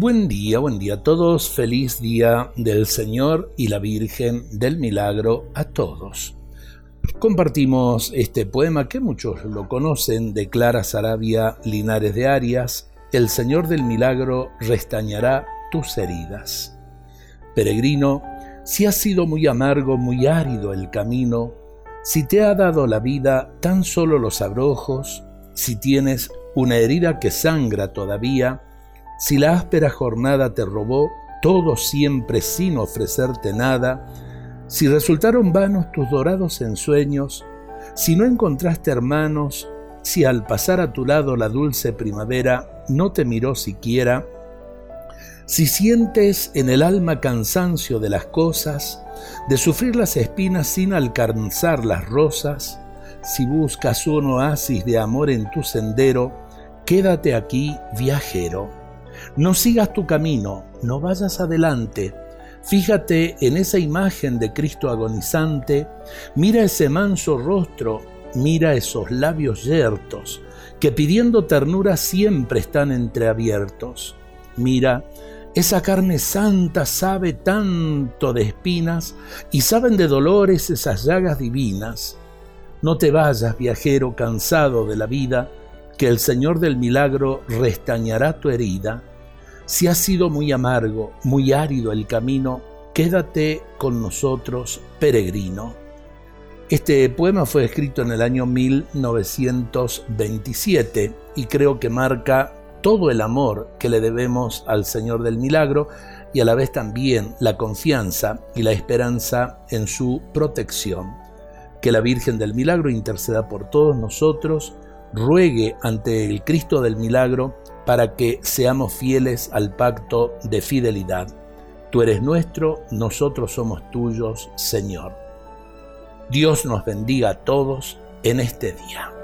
Buen día, buen día a todos, feliz día del Señor y la Virgen del Milagro a todos. Compartimos este poema que muchos lo conocen de Clara Sarabia Linares de Arias, El Señor del Milagro restañará tus heridas. Peregrino, si ha sido muy amargo, muy árido el camino, si te ha dado la vida tan solo los abrojos, si tienes una herida que sangra todavía, si la áspera jornada te robó todo siempre sin ofrecerte nada, si resultaron vanos tus dorados ensueños, si no encontraste hermanos, si al pasar a tu lado la dulce primavera no te miró siquiera, si sientes en el alma cansancio de las cosas, de sufrir las espinas sin alcanzar las rosas, si buscas un oasis de amor en tu sendero, quédate aquí, viajero. No sigas tu camino, no vayas adelante. Fíjate en esa imagen de Cristo agonizante, mira ese manso rostro, mira esos labios yertos, que pidiendo ternura siempre están entreabiertos. Mira esa carne santa sabe tanto de espinas y saben de dolores esas llagas divinas. No te vayas, viajero cansado de la vida, que el Señor del milagro restañará tu herida. Si ha sido muy amargo, muy árido el camino, quédate con nosotros, peregrino. Este poema fue escrito en el año 1927 y creo que marca todo el amor que le debemos al Señor del Milagro y a la vez también la confianza y la esperanza en su protección. Que la Virgen del Milagro interceda por todos nosotros, ruegue ante el Cristo del Milagro para que seamos fieles al pacto de fidelidad. Tú eres nuestro, nosotros somos tuyos, Señor. Dios nos bendiga a todos en este día.